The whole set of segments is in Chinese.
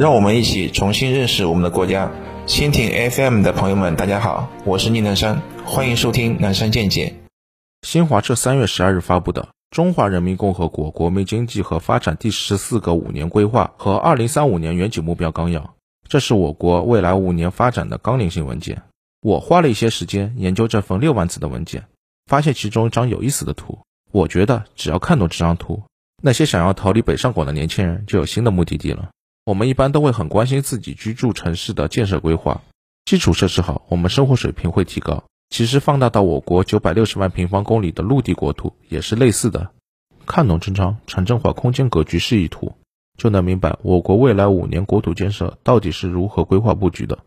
让我们一起重新认识我们的国家。蜻蜓 FM 的朋友们，大家好，我是宁南山，欢迎收听南山见解。新华社三月十二日发布的《中华人民共和国国民经济和发展第十四个五年规划和二零三五年远景目标纲要》，这是我国未来五年发展的纲领性文件。我花了一些时间研究这份六万字的文件，发现其中一张有意思的图。我觉得只要看懂这张图，那些想要逃离北上广的年轻人就有新的目的地了。我们一般都会很关心自己居住城市的建设规划，基础设施好，我们生活水平会提高。其实放大到我国九百六十万平方公里的陆地国土也是类似的。看懂这张城镇化空间格局示意图，就能明白我国未来五年国土建设到底是如何规划布局的。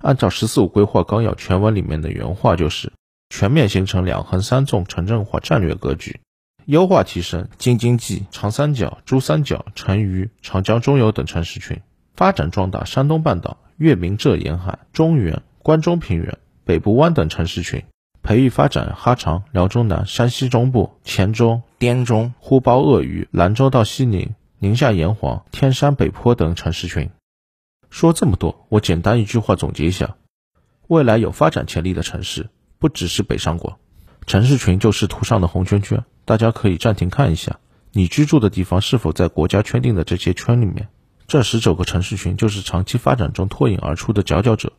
按照“十四五”规划纲要全文里面的原话，就是全面形成两横三纵城镇化战略格局。优化提升京津冀、长三角、珠三角、成渝、长江中游等城市群，发展壮大山东半岛、粤闽浙沿海、中原、关中平原、北部湾等城市群，培育发展哈长、辽中南、山西中部、黔中、滇中、呼包鄂豫、兰州到西宁、宁夏炎黄、天山北坡等城市群。说这么多，我简单一句话总结一下：未来有发展潜力的城市，不只是北上广。城市群就是图上的红圈圈，大家可以暂停看一下，你居住的地方是否在国家圈定的这些圈里面？这十九个城市群就是长期发展中脱颖而出的佼佼者，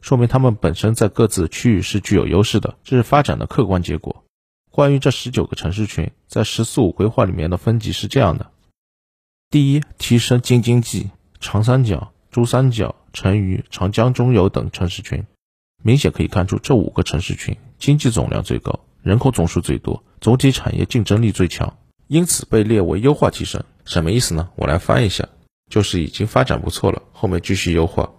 说明他们本身在各自区域是具有优势的，这是发展的客观结果。关于这十九个城市群，在“十四五”规划里面的分级是这样的：第一，提升京津冀、长三角、珠三角、成渝、长江中游等城市群。明显可以看出，这五个城市群经济总量最高。人口总数最多，总体产业竞争力最强，因此被列为优化提升。什么意思呢？我来翻一下，就是已经发展不错了，后面继续优化。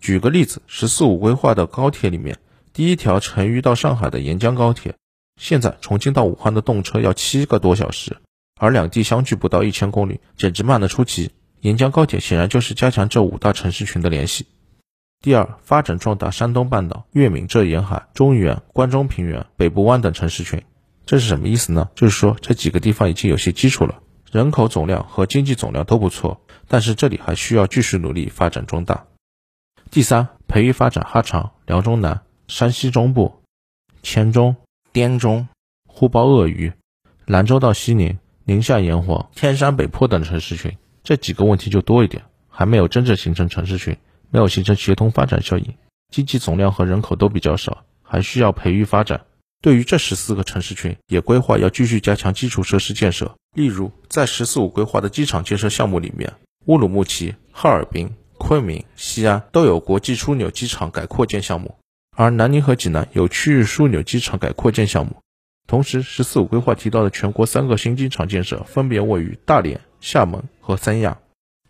举个例子，“十四五”规划的高铁里面，第一条成渝到上海的沿江高铁，现在重庆到武汉的动车要七个多小时，而两地相距不到一千公里，简直慢得出奇。沿江高铁显然就是加强这五大城市群的联系。第二，发展壮大山东半岛、粤闽浙沿海、中原、关中平原、北部湾等城市群，这是什么意思呢？就是说这几个地方已经有些基础了，人口总量和经济总量都不错，但是这里还需要继续努力发展壮大。第三，培育发展哈长、辽中南、山西中部、黔中、滇中、呼包鄂豫、兰州到西宁、宁夏炎黄、天山北坡等城市群，这几个问题就多一点，还没有真正形成城市群。没有形成协同发展效应，经济总量和人口都比较少，还需要培育发展。对于这十四个城市群，也规划要继续加强基础设施建设。例如，在“十四五”规划的机场建设项目里面，乌鲁木齐、哈尔滨、昆明、西安都有国际枢纽机场改扩建项目，而南宁和济南有区域枢纽机场改扩建项目。同时，“十四五”规划提到的全国三个新机场建设，分别位于大连、厦门和三亚。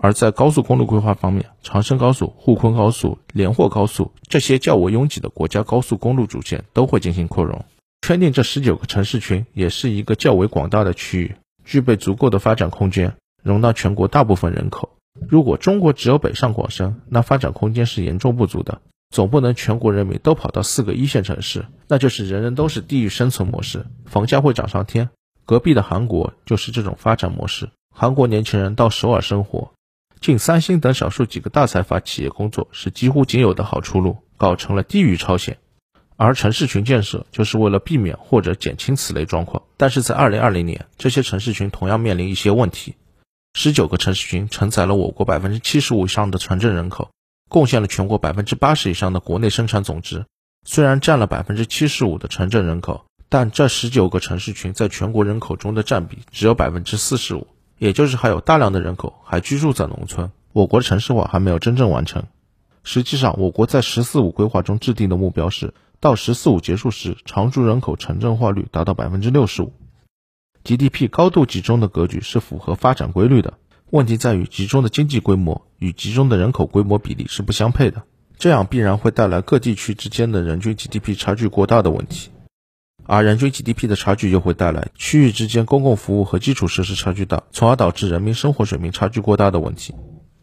而在高速公路规划方面，长深高速、沪昆高速、连霍高速这些较为拥挤的国家高速公路主线都会进行扩容。圈定这十九个城市群也是一个较为广大的区域，具备足够的发展空间，容纳全国大部分人口。如果中国只有北上广深，那发展空间是严重不足的。总不能全国人民都跑到四个一线城市，那就是人人都是地域生存模式，房价会涨上天。隔壁的韩国就是这种发展模式，韩国年轻人到首尔生活。进三星等少数几个大财阀企业工作是几乎仅有的好出路，搞成了地域超限。而城市群建设就是为了避免或者减轻此类状况。但是在二零二零年，这些城市群同样面临一些问题。十九个城市群承载了我国百分之七十五以上的城镇人口，贡献了全国百分之八十以上的国内生产总值。虽然占了百分之七十五的城镇人口，但这十九个城市群在全国人口中的占比只有百分之四十五。也就是还有大量的人口还居住在农村，我国的城市化还没有真正完成。实际上，我国在“十四五”规划中制定的目标是，到“十四五”结束时，常住人口城镇化率达到百分之六十五。GDP 高度集中的格局是符合发展规律的，问题在于集中的经济规模与集中的人口规模比例是不相配的，这样必然会带来各地区之间的人均 GDP 差距过大的问题。而人均 GDP 的差距又会带来区域之间公共服务和基础设施差距大，从而导致人民生活水平差距过大的问题。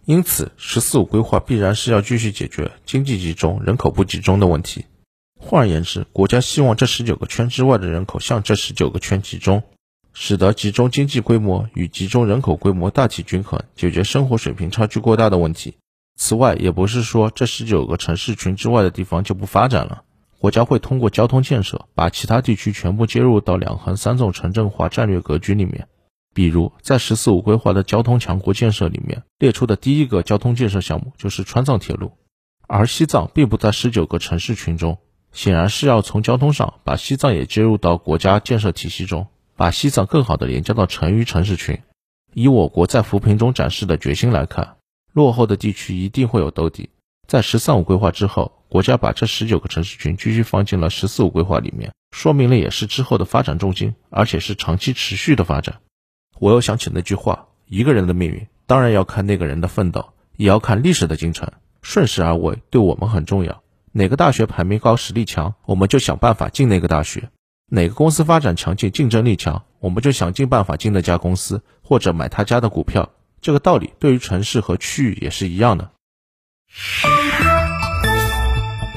因此，“十四五”规划必然是要继续解决经济集中、人口不集中的问题。换而言之，国家希望这十九个圈之外的人口向这十九个圈集中，使得集中经济规模与集中人口规模大体均衡，解决生活水平差距过大的问题。此外，也不是说这十九个城市群之外的地方就不发展了。国家会通过交通建设，把其他地区全部接入到两横三纵城镇化战略格局里面。比如，在“十四五”规划的交通强国建设里面列出的第一个交通建设项目就是川藏铁路，而西藏并不在十九个城市群中，显然是要从交通上把西藏也接入到国家建设体系中，把西藏更好的连接到成渝城市群。以我国在扶贫中展示的决心来看，落后的地区一定会有兜底。在“十三五”规划之后。国家把这十九个城市群继续放进了“十四五”规划里面，说明了也是之后的发展重心，而且是长期持续的发展。我又想起那句话：一个人的命运当然要看那个人的奋斗，也要看历史的进程。顺势而为对我们很重要。哪个大学排名高、实力强，我们就想办法进那个大学；哪个公司发展强劲、竞争力强，我们就想尽办法进那家公司或者买他家的股票。这个道理对于城市和区域也是一样的。